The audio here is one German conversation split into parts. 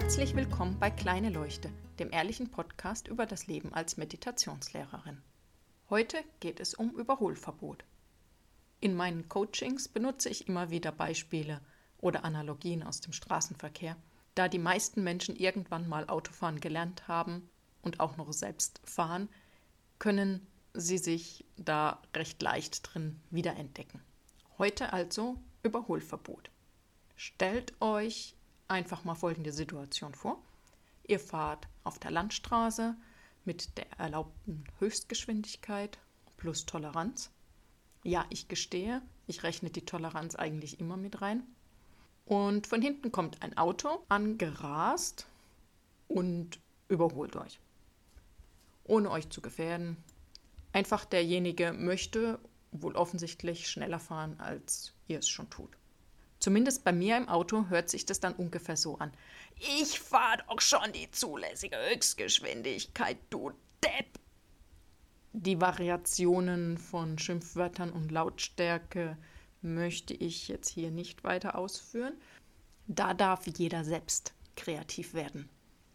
Herzlich willkommen bei Kleine Leuchte, dem ehrlichen Podcast über das Leben als Meditationslehrerin. Heute geht es um Überholverbot. In meinen Coachings benutze ich immer wieder Beispiele oder Analogien aus dem Straßenverkehr, da die meisten Menschen irgendwann mal Autofahren gelernt haben und auch noch selbst fahren, können sie sich da recht leicht drin wiederentdecken. Heute also Überholverbot. Stellt euch einfach mal folgende Situation vor. Ihr fahrt auf der Landstraße mit der erlaubten Höchstgeschwindigkeit plus Toleranz. Ja, ich gestehe, ich rechne die Toleranz eigentlich immer mit rein. Und von hinten kommt ein Auto angerast und überholt euch. Ohne euch zu gefährden. Einfach derjenige möchte wohl offensichtlich schneller fahren, als ihr es schon tut. Zumindest bei mir im Auto hört sich das dann ungefähr so an. Ich fahre doch schon die zulässige Höchstgeschwindigkeit, du Depp! Die Variationen von Schimpfwörtern und Lautstärke möchte ich jetzt hier nicht weiter ausführen. Da darf jeder selbst kreativ werden.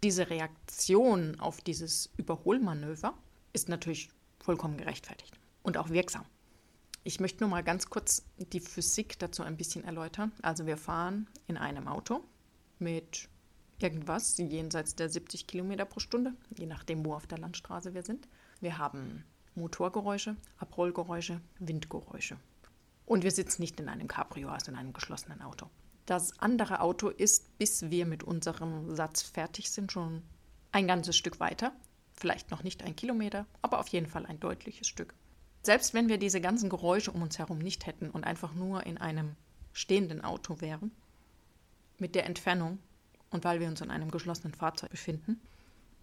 Diese Reaktion auf dieses Überholmanöver ist natürlich vollkommen gerechtfertigt und auch wirksam. Ich möchte nur mal ganz kurz die Physik dazu ein bisschen erläutern. Also wir fahren in einem Auto mit irgendwas jenseits der 70 Kilometer pro Stunde, je nachdem, wo auf der Landstraße wir sind. Wir haben Motorgeräusche, Abrollgeräusche, Windgeräusche. Und wir sitzen nicht in einem Cabrio, also in einem geschlossenen Auto. Das andere Auto ist, bis wir mit unserem Satz fertig sind, schon ein ganzes Stück weiter. Vielleicht noch nicht ein Kilometer, aber auf jeden Fall ein deutliches Stück. Selbst wenn wir diese ganzen Geräusche um uns herum nicht hätten und einfach nur in einem stehenden Auto wären, mit der Entfernung und weil wir uns in einem geschlossenen Fahrzeug befinden,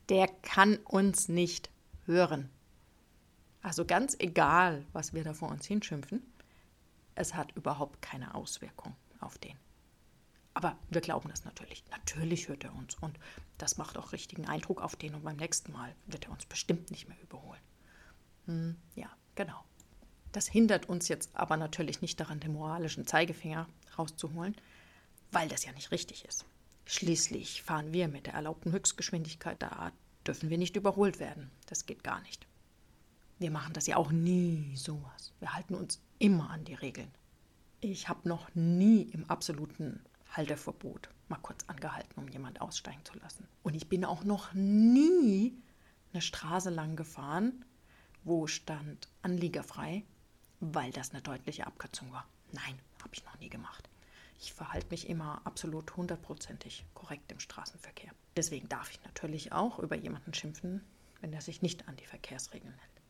der kann uns nicht hören. Also ganz egal, was wir da vor uns hinschimpfen, es hat überhaupt keine Auswirkung auf den. Aber wir glauben das natürlich. Natürlich hört er uns und das macht auch richtigen Eindruck auf den und beim nächsten Mal wird er uns bestimmt nicht mehr überholen. Hm, ja, Genau. Das hindert uns jetzt aber natürlich nicht daran, den moralischen Zeigefinger rauszuholen, weil das ja nicht richtig ist. Schließlich fahren wir mit der erlaubten Höchstgeschwindigkeit, da dürfen wir nicht überholt werden. Das geht gar nicht. Wir machen das ja auch nie sowas. Wir halten uns immer an die Regeln. Ich habe noch nie im absoluten Halteverbot mal kurz angehalten, um jemand aussteigen zu lassen. Und ich bin auch noch nie eine Straße lang gefahren, wo stand anliegerfrei, weil das eine deutliche Abkürzung war. Nein, habe ich noch nie gemacht. Ich verhalte mich immer absolut hundertprozentig korrekt im Straßenverkehr. Deswegen darf ich natürlich auch über jemanden schimpfen, wenn er sich nicht an die Verkehrsregeln hält.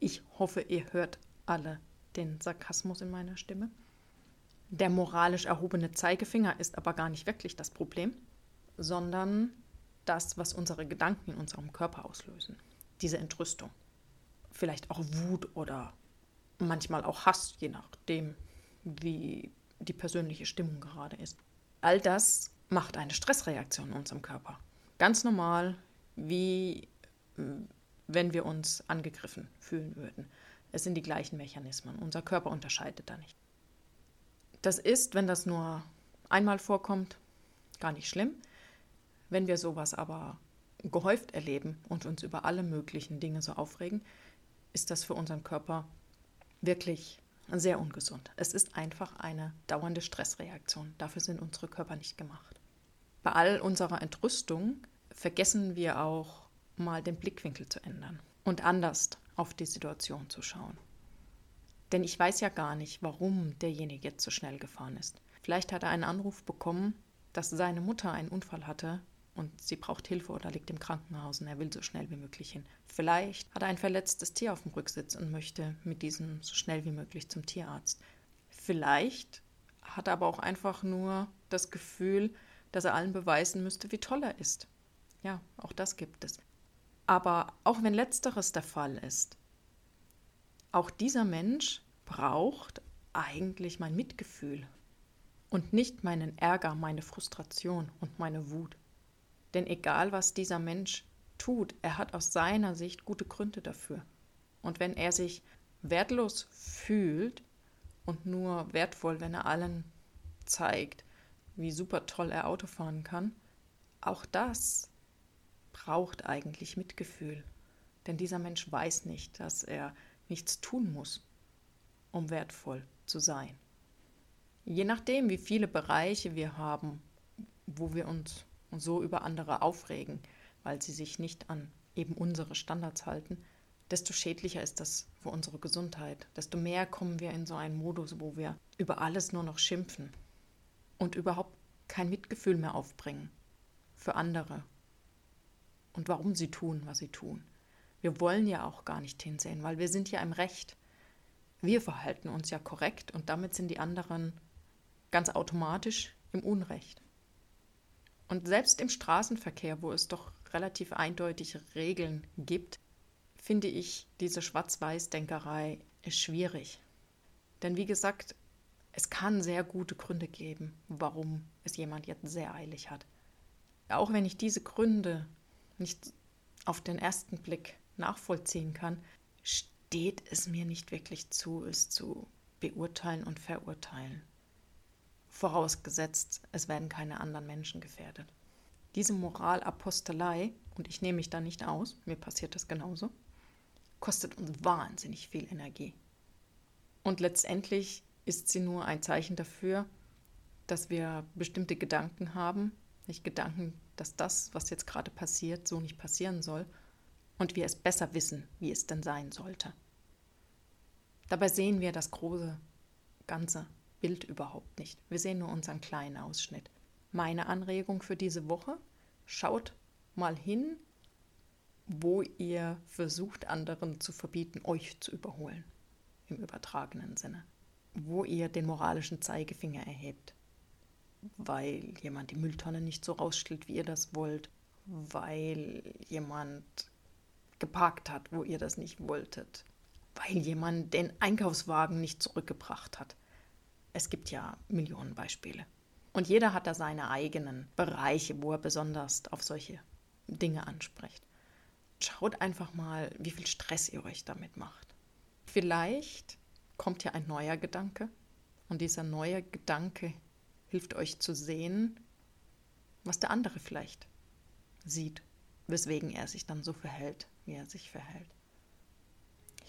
Ich hoffe, ihr hört alle den Sarkasmus in meiner Stimme. Der moralisch erhobene Zeigefinger ist aber gar nicht wirklich das Problem, sondern das, was unsere Gedanken in unserem Körper auslösen. Diese Entrüstung vielleicht auch Wut oder manchmal auch Hass, je nachdem, wie die persönliche Stimmung gerade ist. All das macht eine Stressreaktion in unserem Körper. Ganz normal, wie äh, wenn wir uns angegriffen fühlen würden. Es sind die gleichen Mechanismen. Unser Körper unterscheidet da nicht. Das ist, wenn das nur einmal vorkommt, gar nicht schlimm. Wenn wir sowas aber gehäuft erleben und uns über alle möglichen Dinge so aufregen, ist das für unseren Körper wirklich sehr ungesund. Es ist einfach eine dauernde Stressreaktion. Dafür sind unsere Körper nicht gemacht. Bei all unserer Entrüstung vergessen wir auch mal den Blickwinkel zu ändern und anders auf die Situation zu schauen. Denn ich weiß ja gar nicht, warum derjenige jetzt so schnell gefahren ist. Vielleicht hat er einen Anruf bekommen, dass seine Mutter einen Unfall hatte und sie braucht Hilfe oder liegt im Krankenhaus und er will so schnell wie möglich hin. Vielleicht hat er ein verletztes Tier auf dem Rücksitz und möchte mit diesem so schnell wie möglich zum Tierarzt. Vielleicht hat er aber auch einfach nur das Gefühl, dass er allen beweisen müsste, wie toll er ist. Ja, auch das gibt es. Aber auch wenn letzteres der Fall ist, auch dieser Mensch braucht eigentlich mein Mitgefühl und nicht meinen Ärger, meine Frustration und meine Wut. Denn egal, was dieser Mensch tut, er hat aus seiner Sicht gute Gründe dafür. Und wenn er sich wertlos fühlt und nur wertvoll, wenn er allen zeigt, wie super toll er Auto fahren kann, auch das braucht eigentlich Mitgefühl. Denn dieser Mensch weiß nicht, dass er nichts tun muss, um wertvoll zu sein. Je nachdem, wie viele Bereiche wir haben, wo wir uns so über andere aufregen, weil sie sich nicht an eben unsere Standards halten, desto schädlicher ist das für unsere Gesundheit. Desto mehr kommen wir in so einen Modus, wo wir über alles nur noch schimpfen und überhaupt kein Mitgefühl mehr aufbringen für andere und warum sie tun, was sie tun. Wir wollen ja auch gar nicht hinsehen, weil wir sind ja im Recht. Wir verhalten uns ja korrekt und damit sind die anderen ganz automatisch im Unrecht. Und selbst im Straßenverkehr, wo es doch relativ eindeutige Regeln gibt, finde ich diese Schwarz-Weiß-Denkerei schwierig. Denn wie gesagt, es kann sehr gute Gründe geben, warum es jemand jetzt sehr eilig hat. Auch wenn ich diese Gründe nicht auf den ersten Blick nachvollziehen kann, steht es mir nicht wirklich zu, es zu beurteilen und verurteilen. Vorausgesetzt, es werden keine anderen Menschen gefährdet. Diese Moralapostelei, und ich nehme mich da nicht aus, mir passiert das genauso, kostet uns wahnsinnig viel Energie. Und letztendlich ist sie nur ein Zeichen dafür, dass wir bestimmte Gedanken haben, nicht Gedanken, dass das, was jetzt gerade passiert, so nicht passieren soll und wir es besser wissen, wie es denn sein sollte. Dabei sehen wir das große ganze Bild überhaupt nicht. Wir sehen nur unseren kleinen Ausschnitt. Meine Anregung für diese Woche, schaut mal hin, wo ihr versucht, anderen zu verbieten, euch zu überholen, im übertragenen Sinne. Wo ihr den moralischen Zeigefinger erhebt, weil jemand die Mülltonne nicht so rausstellt, wie ihr das wollt, weil jemand geparkt hat, wo ihr das nicht wolltet, weil jemand den Einkaufswagen nicht zurückgebracht hat. Es gibt ja Millionen Beispiele. Und jeder hat da seine eigenen Bereiche, wo er besonders auf solche Dinge anspricht. Schaut einfach mal, wie viel Stress ihr euch damit macht. Vielleicht kommt ja ein neuer Gedanke und dieser neue Gedanke hilft euch zu sehen, was der andere vielleicht sieht, weswegen er sich dann so verhält, wie er sich verhält.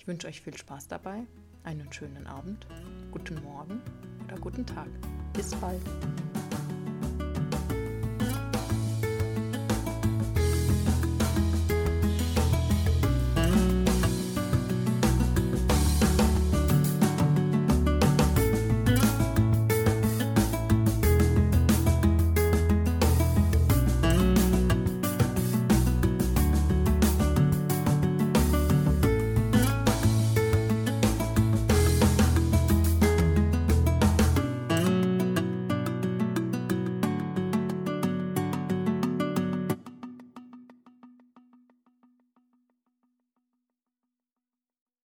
Ich wünsche euch viel Spaß dabei, einen schönen Abend, guten Morgen oder guten Tag. Bis bald.